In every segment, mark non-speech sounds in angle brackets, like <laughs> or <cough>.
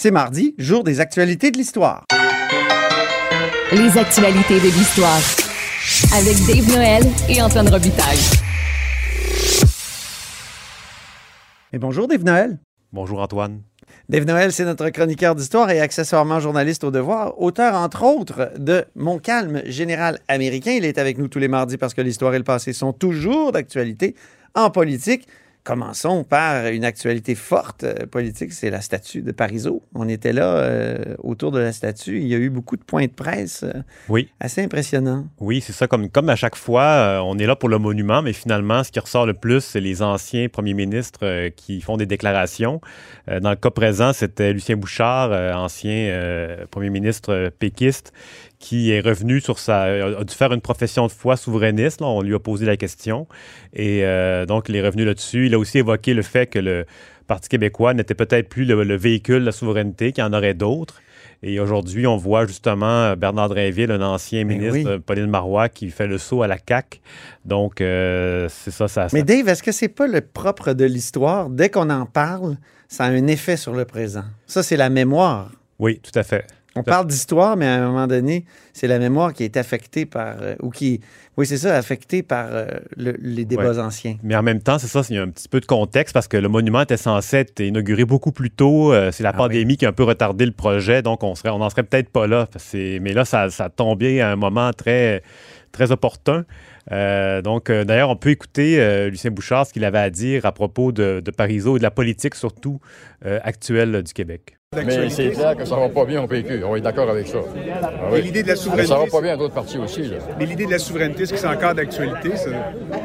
C'est mardi, jour des actualités de l'histoire. Les actualités de l'histoire. Avec Dave Noël et Antoine Robitaille. Et bonjour Dave Noël. Bonjour Antoine. Dave Noël, c'est notre chroniqueur d'histoire et accessoirement journaliste au devoir, auteur entre autres de Mon calme général américain. Il est avec nous tous les mardis parce que l'histoire et le passé sont toujours d'actualité en politique. Commençons par une actualité forte euh, politique, c'est la statue de Parisot. On était là euh, autour de la statue. Il y a eu beaucoup de points de presse. euh, Oui. Assez impressionnant. Oui, c'est ça. Comme, comme à chaque fois, euh, on est là pour le monument, mais finalement, ce qui ressort le plus, c'est les anciens premiers ministres qui font des déclarations. Dans le cas présent, c'était Lucien Bouchard, ancien premier ministre péquiste, qui est revenu sur sa. a dû faire une profession de foi souverainiste. là. on lui a posé la question. Et euh, donc, il est revenu là-dessus. Il a aussi évoqué le fait que le Parti québécois n'était peut-être plus le, le véhicule de la souveraineté, qu'il y en aurait d'autres. Et aujourd'hui, on voit justement Bernard Drainville, un ancien Ben ministre, oui. Pauline Marois, qui fait le saut à la CAQ. Donc, euh, c'est ça, ça. Mais Dave, est-ce que c'est pas le propre de l'histoire? Dès qu'on en parle, ça a un effet sur le présent. Ça, c'est la mémoire. Oui, tout à fait. On parle d'histoire, mais à un moment donné, c'est la mémoire qui est affectée par, euh, ou qui, oui, c'est ça, affectée par euh, le- les débats Ouais. anciens. Mais en même temps, c'est ça, il y a un petit peu de contexte parce que le monument était censé être inauguré beaucoup plus tôt. Euh, c'est la Ah pandémie qui a un peu retardé le projet, donc on serait, on n'en serait peut-être pas là. Mais là, ça, ça a tombé à un moment très, très opportun. Euh, donc, euh, d'ailleurs, on peut écouter euh, Lucien Bouchard ce qu'il avait à dire à propos de, de Parizeau et de la politique surtout actuelle du Québec. Mais c'est clair que ça va pas bien au PQ. On est d'accord avec ça. Ah oui. L'idée de la Mais souveraineté. ça va pas bien à d'autres partis aussi. Là. Mais l'idée de la souveraineté, est-ce que c'est encore d'actualité?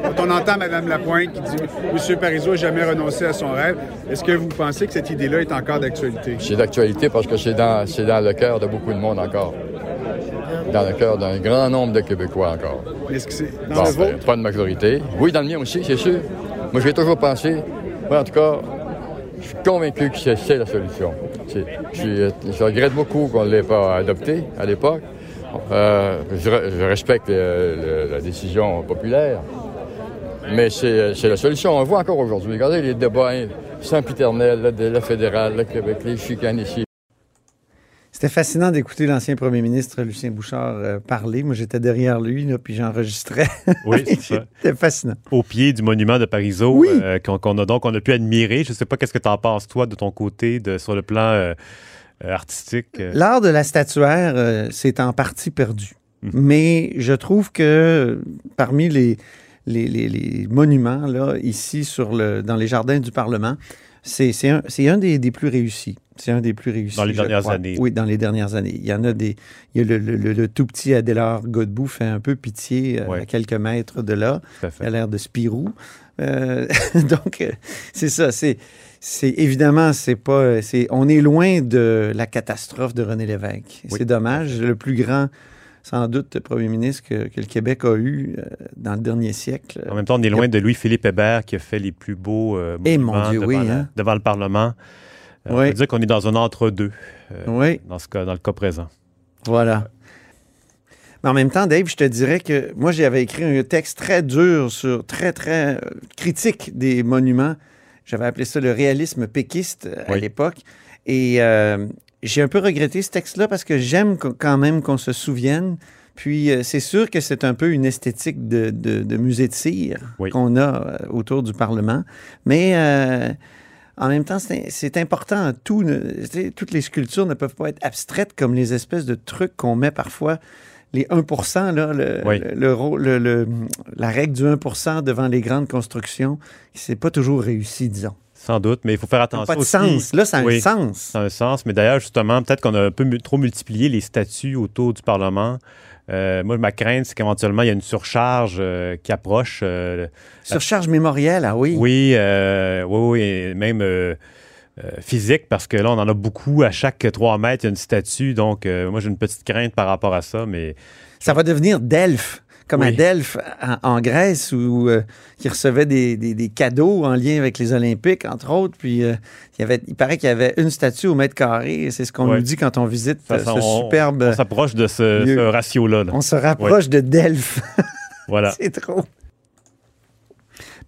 Quand on entend Mme Lapointe qui dit M. Parizeau n'a jamais renoncé à son rêve, est-ce que vous pensez que cette idée-là est encore d'actualité? C'est d'actualité parce que c'est dans, le cœur de beaucoup de monde encore. Dans le cœur d'un grand nombre de Québécois encore. Est-ce que c'est dans Bon, le vôtre? pas de majorité. Oui, dans le mien aussi, c'est sûr. Moi, j'ai toujours pensé, moi, en tout cas, je suis convaincu que c'est, la solution. Je, regrette beaucoup qu'on ne l'ait pas adopté à l'époque. Euh, je, je respecte la décision populaire, mais c'est, la solution. On voit encore aujourd'hui. Regardez les débats sempiternels, de la fédérale, le Québec, les chicanes ici. C'était fascinant d'écouter l'ancien premier ministre Lucien Bouchard euh, parler. Moi, j'étais derrière lui, là, puis j'enregistrais. <laughs> Oui, c'est ça. <laughs> C'était fascinant. Au pied du monument de Parizeau, Oui. euh, qu'on, a donc on a pu admirer. Je ne sais pas qu'est-ce que tu en penses, toi, de ton côté, de, sur le plan euh, artistique. L'art de la statuaire, c'est en partie perdu. Mhm. Mais je trouve que parmi les, les, les- les monuments, là, ici, sur le, dans les jardins du Parlement, c'est c'est un, c'est un des, des plus réussis. C'est un des plus réussis. Dans les dernières années. Oui, dans les dernières années. Il y en a des. Il y a le, le- le- le tout petit Adélard Godbout fait un peu pitié euh, Ouais. à quelques mètres de là. Tout à Il a l'air de Spirou. Euh, <laughs> donc, euh, c'est ça. C'est, c'est évidemment, c'est pas. C'est, on est loin de la catastrophe de René Lévesque. Oui. C'est dommage. Le plus grand, sans doute, premier ministre que, que le Québec a eu euh, dans le dernier siècle. En même temps, on est loin de Louis-Philippe Hébert qui a fait les plus beaux euh, Eh, monuments mon Dieu, devant, oui, la- hein. devant le Parlement. Euh, On Oui. peut dire qu'on est dans un entre-deux euh, Oui, dans, ce cas, dans le cas présent. voilà. Mais en même temps, Dave, je te dirais que moi, j'avais écrit un texte très dur sur, très, très euh, critique des monuments. J'avais appelé ça le réalisme péquiste à Oui. l'époque. Et euh, j'ai un peu regretté ce texte-là parce que j'aime qu- quand même qu'on se souvienne. Puis euh, c'est sûr que c'est un peu une esthétique de, de- de musée de cire Oui. qu'on a autour du Parlement. Mais euh, en même temps, c'est important. Tout ne- toutes les sculptures ne peuvent pas être abstraites comme les espèces de trucs qu'on met parfois. Les 1 là, le, Oui. le- le rô- le- le- la règle du 1% devant les grandes constructions, c'est pas toujours réussi, disons. Sans doute, mais il faut faire Ça attention n'a pas de aussi. sens. Là, ça a un sens. Ça a un sens, mais d'ailleurs, justement, peut-être qu'on a un peu trop multiplié les statuts autour du Parlement. Euh, moi, ma crainte, c'est qu'éventuellement, il y a une surcharge euh, qui approche. euh, Surcharge mémorielle, ah oui. oui, oui, oui, et même physique, parce que là, on en a beaucoup. À chaque 3 mètres, il y a une statue. Donc, moi, j'ai une petite crainte par rapport à ça, mais Ça va devenir Delphes, comme Oui. à Delphes en, en Grèce, où euh, qui recevait des, des- des cadeaux en lien avec les Olympiques, entre autres. Puis euh, il, y avait, il paraît qu'il y avait une statue au mètre carré. C'est ce qu'on nous dit quand on visite ça, ça, ce on, superbe. on s'approche de ce, ratio-là. là. On se rapproche de Delphes. Voilà. <laughs> C'est trop.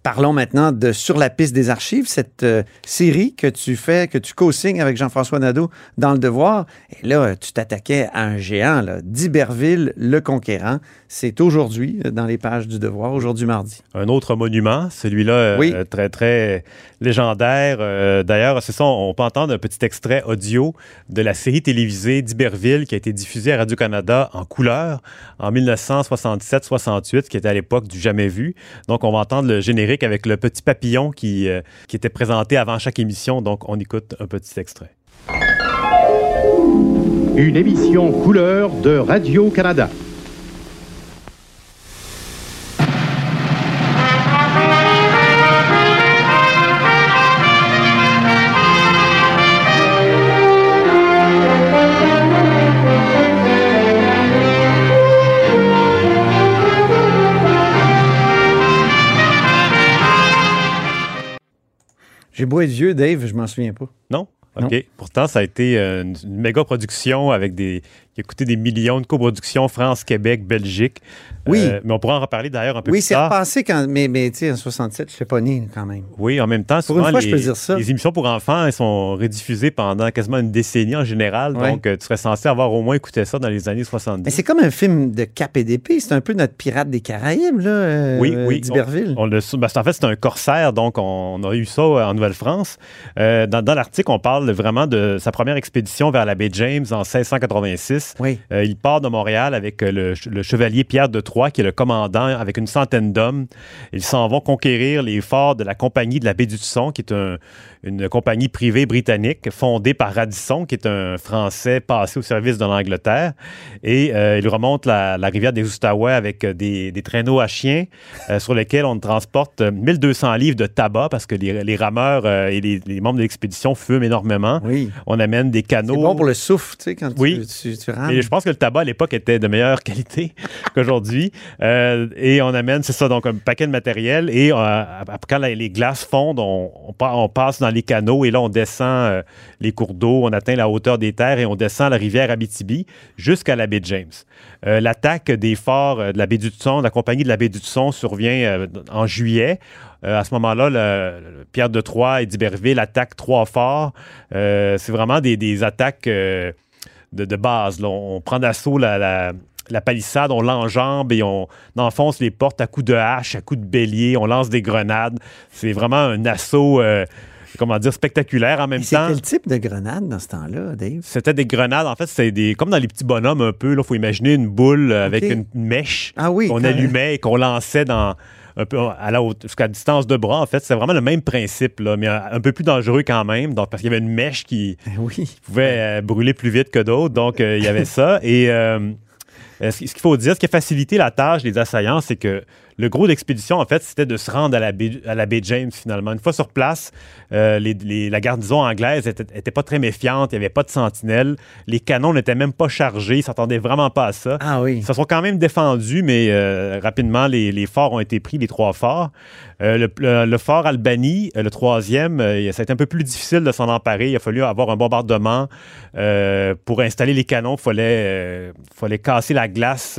Parlons maintenant de Sur la piste des archives, cette euh, série que tu fais, que tu co-signes avec Jean-François Nadeau dans Le Devoir. Et là, tu t'attaquais à un géant, là, d'Iberville, le conquérant. C'est aujourd'hui euh, dans les pages du Devoir, aujourd'hui mardi. Un autre monument, celui-là euh, Oui. très, très légendaire. Euh, D'ailleurs, c'est ça, on peut entendre un petit extrait audio de la série télévisée d'Iberville qui a été diffusée à Radio-Canada en couleur en 1967-68, qui était à l'époque du jamais vu. Donc, on va entendre le générique avec le petit papillon qui, euh, qui était présenté avant chaque émission. Donc, on écoute un petit extrait. Une émission couleur de Radio-Canada. J'ai beau être vieux, Dave, je m'en souviens pas. Non? Non. OK. Pourtant, ça a été euh, une méga production avec des. Qui a coûté des millions de coproductions France, Québec, Belgique. Oui. Euh, mais on pourra en reparler d'ailleurs un peu Oui, plus c'est tard. repassé quand. Mais, mais tu sais, en 67, je suis pas né quand même. Oui, en même temps, Pour une souvent, fois, les, je peux dire ça. les émissions pour enfants elles sont rediffusées pendant quasiment une décennie en général. Ouais. Donc, euh, tu serais censé avoir au moins écouté ça dans les années 70. Mais c'est comme un film de cap et d'épée. C'est un peu notre pirate des Caraïbes, là, euh, Oui, oui. d'Iberville. On, on le- ben, c'est- en fait, c'est un corsaire, donc on, a eu ça en Nouvelle-France. Dans dans l'article, on parle vraiment de sa première expédition vers la baie James en 1686. Oui. Euh, il part de Montréal avec euh, le, ch- le chevalier Pierre de Troyes, qui est le commandant, avec une centaine d'hommes. Ils s'en vont conquérir les forts de la compagnie de la baie du Tusson, qui est un- une compagnie privée britannique fondée par Radisson, qui est un Français passé au service de l'Angleterre. Et euh, ils remontent la, la rivière des Outaouais avec euh, des, des traîneaux à chiens euh, sur lesquels on transporte euh, 1200 livres de tabac parce que les, les rameurs euh, et les, les membres de l'expédition fument énormément. Oui. On amène des C'est canaux. bon pour le souffle, tu sais, quand tu- Oui. tu, tu, rames. Et je pense que le tabac à l'époque était de meilleure qualité <laughs> qu'aujourd'hui. Et on amène, c'est ça, donc un paquet de matériel. Et quand les glaces fondent, on, on passe dans les canaux et là, on descend euh, les cours d'eau, on atteint la hauteur des terres et on descend la rivière Abitibi jusqu'à la baie de James. Euh, L'attaque des forts euh, de la baie du Tusson, de la compagnie de la baie du Tusson survient en juillet. À ce moment-là, Pierre de Troyes et d'Iberville attaquent trois forts. C'est vraiment des, attaques de, base. On prend d'assaut la, palissade, on l'enjambe et on enfonce les portes à coups de hache, à coups de bélier, on lance des grenades. C'est vraiment un assaut, comment dire, spectaculaire en même temps. quel type de grenade dans ce temps-là, Dave? C'était des grenades. En fait, c'était des comme dans les petits bonhommes un peu. Il faut imaginer une boule avec une mèche Ah oui. qu'on allumait et qu'on lançait dans un peu à la haute, jusqu'à distance de bras. En fait, c'est vraiment le même principe, là, mais un, peu plus dangereux quand même. Donc, parce qu'il y avait une mèche qui Oui. pouvait euh, brûler plus vite que d'autres. Donc, euh, il y avait ça. Et euh, ce qu'il faut dire, ce qui a facilité la tâche des assaillants, c'est que le gros d'expédition, en fait, c'était de se rendre à la baie, à la baie James, finalement. Une fois sur place, euh, les- les- la garnison anglaise était, était pas très méfiante. Il n'y avait pas de sentinelles. Les canons n'étaient même pas chargés. Ils s'attendaient vraiment pas à ça. Ah oui. Ils se sont quand même défendus, mais euh, rapidement, les, les forts ont été pris, les trois forts. Euh, le, le- le fort Albany, le troisième, ça a été un peu plus difficile de s'en emparer. Il a fallu avoir un bombardement pour installer les canons. Il fallait, fallait casser la glace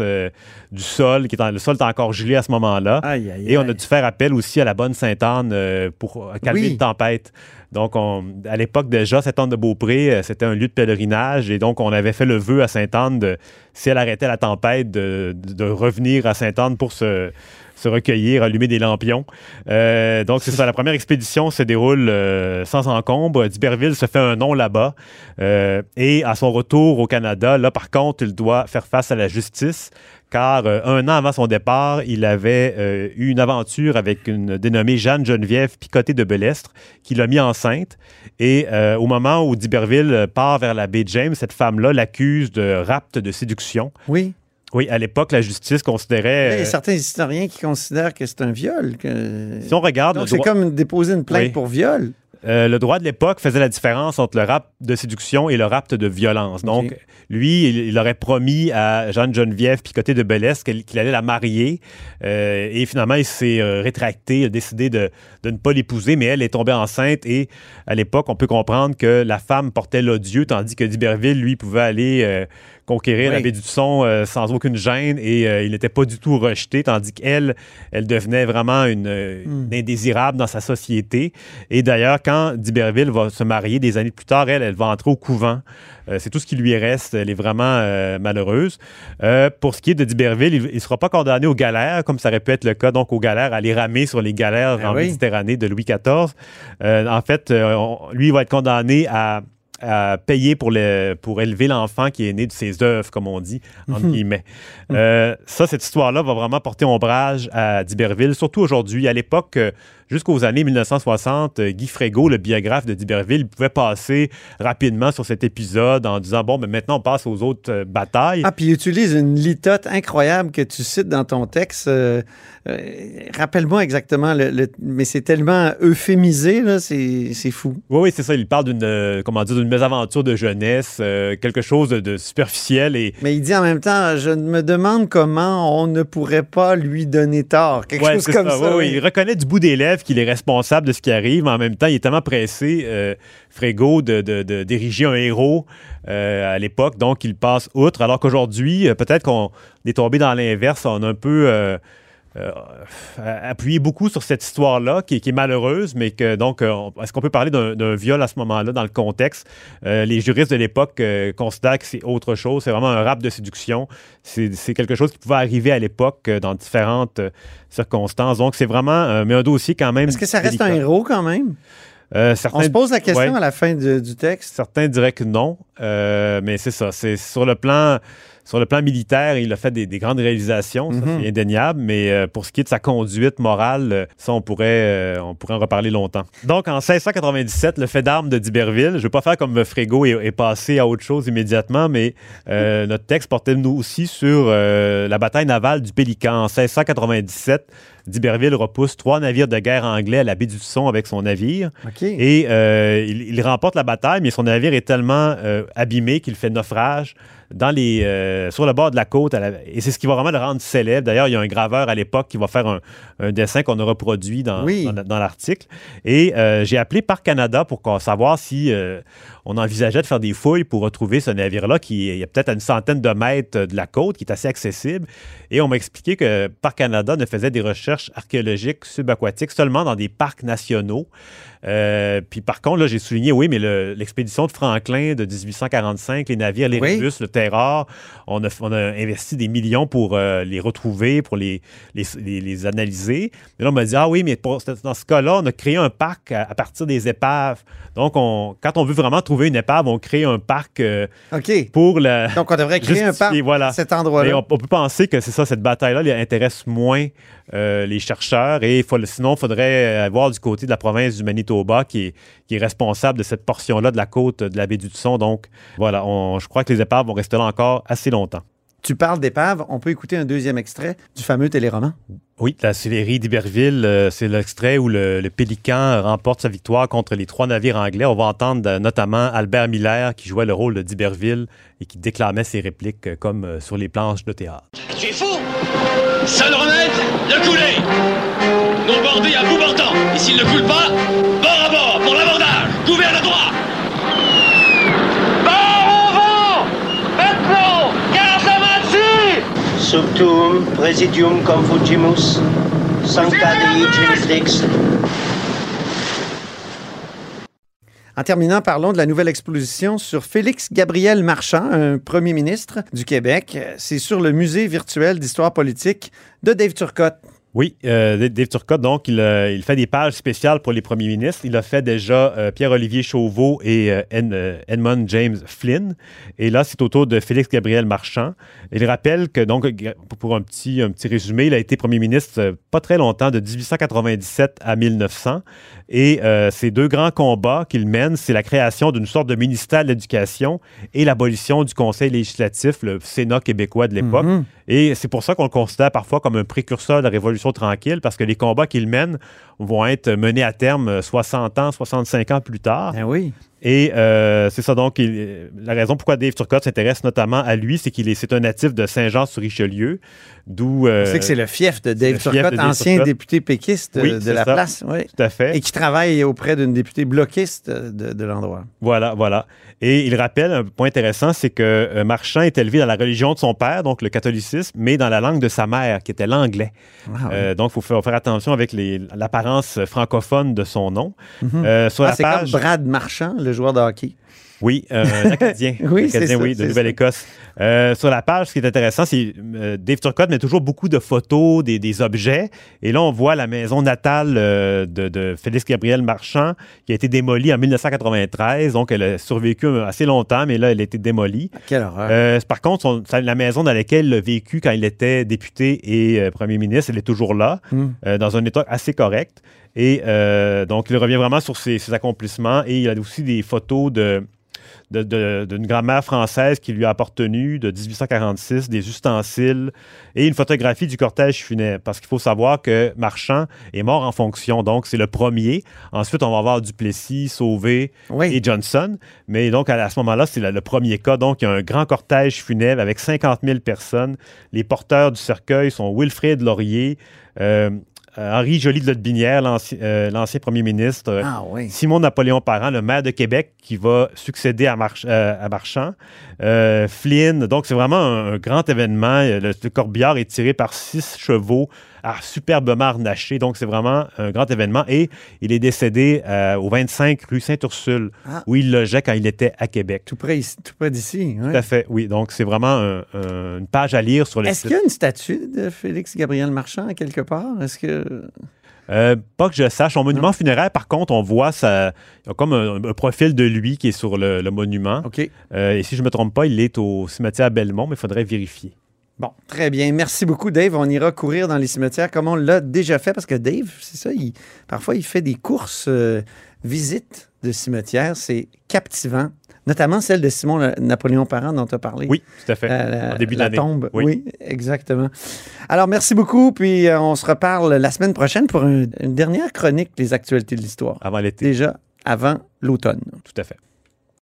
du sol. Qui est en- le sol était encore gelé à ce moment-là. Aïe, Et on a dû faire appel aussi à la bonne Sainte-Anne euh, pour calmer Oui. une tempête. Donc, on- à l'époque déjà, Sainte-Anne de Beaupré, euh, c'était un lieu de pèlerinage. Et donc, on avait fait le vœu à Sainte-Anne de, si elle arrêtait la tempête, de, de- de revenir à Sainte-Anne pour se, se recueillir, allumer des lampions. Euh, donc, c'est ça. La première expédition se déroule euh, sans encombre. D'Iberville se fait un nom là-bas. Euh, et à son retour au Canada, là, par contre, il doit faire face à la justice. Car un an avant son départ, il avait eu une aventure avec une dénommée Jeanne Geneviève Picoté de Belestre, qui l'a mis enceinte. Et au moment où d'Iberville part vers la baie James, cette femme-là l'accuse de rapt de séduction. Oui. Oui, à l'époque, la justice considérait. Il y a euh, certains historiens qui considèrent que c'est un viol. Que... si on regarde, Donc, c'est droit- comme déposer une plainte Oui. pour viol. Euh, le droit de l'époque faisait la différence entre le rap de séduction et le rap de violence. Donc, lui, il, il aurait promis à Jeanne-Geneviève Picoté de Bellès qu'il allait la marier. Euh, et finalement, il s'est euh, rétracté, il a décidé de, de ne pas l'épouser, mais elle est tombée enceinte. Et à l'époque, on peut comprendre que la femme portait l'odieux, tandis que d'Iberville, lui, pouvait aller conquérir la baie du son euh, sans aucune gêne et euh, il n'était pas du tout rejeté, tandis qu'elle, elle devenait vraiment une, euh, Hmm. une indésirable dans sa société. Et d'ailleurs, quand d'Iberville va se marier des années plus tard, elle, elle va entrer au couvent. Euh, c'est tout ce qui lui reste. Elle est vraiment malheureuse. Pour ce qui est de d'Iberville, il ne sera pas condamné aux galères, comme ça aurait pu être le cas, donc aux galères, à aller ramer sur les galères Ah en oui. Méditerranée de Louis XIV. En fait, on- lui, il va être condamné à à payer pour, le, pour élever l'enfant qui est né de ses œuvres, comme on dit, entre guillemets. Euh, ça, cette histoire-là va vraiment porter ombrage à d'Iberville, surtout aujourd'hui. À l'époque, euh, jusqu'aux années 1960, euh, Guy Frégaud, le biographe de d'Iberville, pouvait passer rapidement sur cet épisode en disant, bon, mais maintenant, on passe aux autres euh, batailles. Ah, puis il utilise une litote incroyable que tu cites dans ton texte. Euh, euh, Rappelle-moi exactement, le, le- mais c'est tellement euphémisé, là, c'est fou. Oui, oui, c'est ça. Il parle d'une, euh, comment dire, d'une mésaventure de jeunesse, quelque chose de, de superficiel et Mais il dit en même temps, je me demande comment on ne pourrait pas lui donner tort. Quelque Ouais, chose comme ça. Oui, oui. Il reconnaît du bout des lèvres qu'il est responsable de ce qui arrive, mais en même temps, il est tellement pressé, euh, Frégo, de, d'ériger un héros euh, à l'époque, donc il passe outre. Alors qu'aujourd'hui, euh, peut-être qu'on est tombé dans l'inverse, on a un peu euh, appuyé beaucoup sur cette histoire-là, qui, est- qui est malheureuse, mais que donc, euh, est-ce qu'on peut parler d'un, viol à ce moment-là dans le contexte? Euh, les juristes de l'époque euh, considèrent que c'est autre chose, c'est vraiment un rap de séduction. C'est, quelque chose qui pouvait arriver à l'époque dans différentes circonstances. Donc, c'est vraiment, mais un dossier quand même. Est-ce que ça reste un héros quand même? Euh, On se pose la question ouais. à la fin du, du texte. certains diraient que non, euh, mais c'est ça. C'est sur le plan. Sur le plan militaire, il a fait des, des grandes réalisations, ça Mhm. c'est indéniable, mais euh, pour ce qui est de sa conduite morale, euh, ça on pourrait, euh, on pourrait en reparler longtemps. Donc en 1697, le fait d'armes de d'Iberville, je ne vais pas faire comme Frégo et, et passer à autre chose immédiatement, mais euh, notre texte portait nous aussi sur euh, la bataille navale du Pélican. En 1697, d'Iberville repousse trois navires de guerre anglais à la baie du Son avec son navire. Et euh, il, il remporte la bataille, mais son navire est tellement abîmé qu'il fait naufrage dans les, euh, sur le bord de la côte. la- et c'est ce qui va vraiment le rendre célèbre. D'ailleurs, il y a un graveur à l'époque qui va faire un, un dessin qu'on a reproduit dans, Oui. dans, la- dans l'article. Et euh, j'ai appelé Parc Canada pour savoir si euh, on envisageait de faire des fouilles pour retrouver ce navire-là qui est, peut-être à une centaine de mètres de la côte, qui est assez accessible. Et on m'a expliqué que Parc Canada ne faisait des recherches archéologiques subaquatiques seulement dans des parcs nationaux. Euh, puis par contre, là, j'ai souligné, oui, mais le- l'expédition de Franklin de 1845, les navires, les Oui. Rébus, le On a, on a investi des millions pour euh, les retrouver, pour les, les, les- les analyser. Et là, on m'a dit, ah oui, mais pour- dans ce cas-là, on a créé un parc à, à partir des épaves. Donc, on, quand on veut vraiment trouver une épave, on crée un parc euh, pour la... Donc, on devrait créer un parc voilà. cet Mais endroit-là. on, on peut penser que c'est ça, cette bataille-là intéresse moins euh, les chercheurs et faut- sinon, il faudrait avoir du côté de la province du Manitoba qui est, qui est responsable de cette portion-là de la côte de la baie du Son. Donc, voilà, on- je crois que les épaves vont rester là encore assez longtemps. Tu parles d'épave. On peut écouter un deuxième extrait du fameux téléroman? Oui, la série d'Iberville, euh, c'est l'extrait où le, le Pélican remporte sa victoire contre les trois navires anglais. On va entendre euh, notamment Albert Miller qui jouait le rôle d'Iberville et qui déclamait ses répliques euh, comme euh, sur les planches de théâtre. Tu es fou Seul remède, le couler Non bordé à bout portant Et s'il ne coule pas, bord à bord pour l'abordage Couvert à droite Bord au vent Maintenant Garde la main presidium confugimus, sancta. En terminant, parlons de la nouvelle exposition sur Félix Gabriel Marchand, un premier ministre du Québec. C'est sur le musée virtuel d'histoire politique de Dave Turcotte. Oui, euh, Dave Turcotte, donc, il, euh, il fait des pages spéciales pour les premiers ministres. Il a fait déjà euh, Pierre-Olivier Chauveau et euh, Ed- Edmund James Flynn. Et là, c'est au tour de Félix Gabriel Marchand. Il rappelle que, donc, pour un petit, un petit résumé, il a été premier ministre pas très longtemps, de 1897 à 1900. Et ces deux grands combats qu'il mène, c'est la création d'une sorte de ministère de l'Éducation et l'abolition du Conseil législatif, le Sénat québécois de l'époque. Mhm. Et c'est pour ça qu'on le considère parfois comme un précurseur de la Révolution tranquille, parce que les combats qu'il mène vont être menées à terme euh, 60 ans, 65 ans plus tard. Ben oui. Et euh, c'est ça donc, il- la raison pourquoi Dave Turcotte s'intéresse notamment à lui, c'est qu'il est, c'est un natif de Saint-Jean-sur-Richelieu, d'où... euh, sait que c'est le fief de Dave fief Turcotte, de Dave ancien Turcotte. député péquiste Oui, de c'est la ça. place. Oui. Tout à fait. Et qui travaille auprès d'une députée bloquiste de, de l'endroit. Voilà, voilà. Et il rappelle un point intéressant, c'est que euh, Marchand est élevé dans la religion de son père, donc le catholicisme, mais dans la langue de sa mère, qui était l'anglais. Ah. Euh, donc, il faut faire, faire attention avec les- francophone de son nom. Euh, sur Ah, c'est page, comme Brad Marchand, le joueur de hockey. Oui, euh, un <laughs> Acadien, Oui, c'est oui, de Nouvelle-Écosse. Euh, sur la page, ce qui est intéressant, c'est euh, Dave Turcotte met toujours beaucoup de photos, des, des objets. Et là, on voit la maison natale euh, de, de Félix Gabriel Marchand, qui a été démolie en 1993. Donc, elle a survécu assez longtemps, mais là, elle a été démolie. Quelle horreur. Euh, par contre, son- la maison dans laquelle il a vécu quand il était député et premier ministre, elle est toujours là, Mm. euh, dans un état assez correct. Et donc, il revient vraiment sur ses, ses accomplissements et il a aussi des photos de de- de- d'une grand-mère française qui lui a appartenu de 1846, des ustensiles et une photographie du cortège funèbre. Parce qu'il faut savoir que Marchand est mort en fonction, donc c'est le premier. Ensuite, on va avoir Duplessis, Sauvé Oui. et Johnson. Mais donc, à, à ce moment-là, c'est le, premier cas. Donc, il y a un grand cortège funèbre avec 50 000 personnes. Les porteurs du cercueil sont Wilfrid Laurier, euh, Henri Joly de Lotbinière, l'ancien euh, l'ancien premier ministre, euh, Ah oui. Simon Napoléon Parent, le maire de Québec, qui va succéder à, March- euh, à Marchand. Euh, Flynn. Donc, c'est vraiment un, un grand événement. Euh, Le, le corbillard est tiré par six chevaux à superbement harnachés. Donc, c'est vraiment un grand événement. Et il est décédé euh, au 25 rue Sainte-Ursule, Ah. où il logeait quand il était à Québec. Tout près, tout près d'ici. oui. Tout à fait, oui. Donc, c'est vraiment un- un- une page à lire sur le Est-ce qu'il y a une statue de Félix Gabriel Marchand quelque part? Est-ce que. Euh, pas que je sache. Son monument funéraire, par contre, on voit ça, il y a comme un, un profil de lui qui est sur le, le monument. OK. Euh, et si je ne me trompe pas, il est au cimetière Belmont, mais il faudrait vérifier. Bon, très bien. Merci beaucoup, Dave. On ira courir dans les cimetières comme on l'a déjà fait parce que Dave, c'est ça, il, parfois il fait des courses, euh, visites de cimetières. C'est captivant, notamment celle de Simon Le- Napoléon Parent dont tu as parlé. Oui, tout à fait. La, la- en début la d'année. tombe. Oui. Oui. exactement. Alors, merci beaucoup. Puis, euh, on se reparle la semaine prochaine pour un- une dernière chronique des actualités de l'histoire. Avant l'été. Déjà avant l'automne. Tout à fait.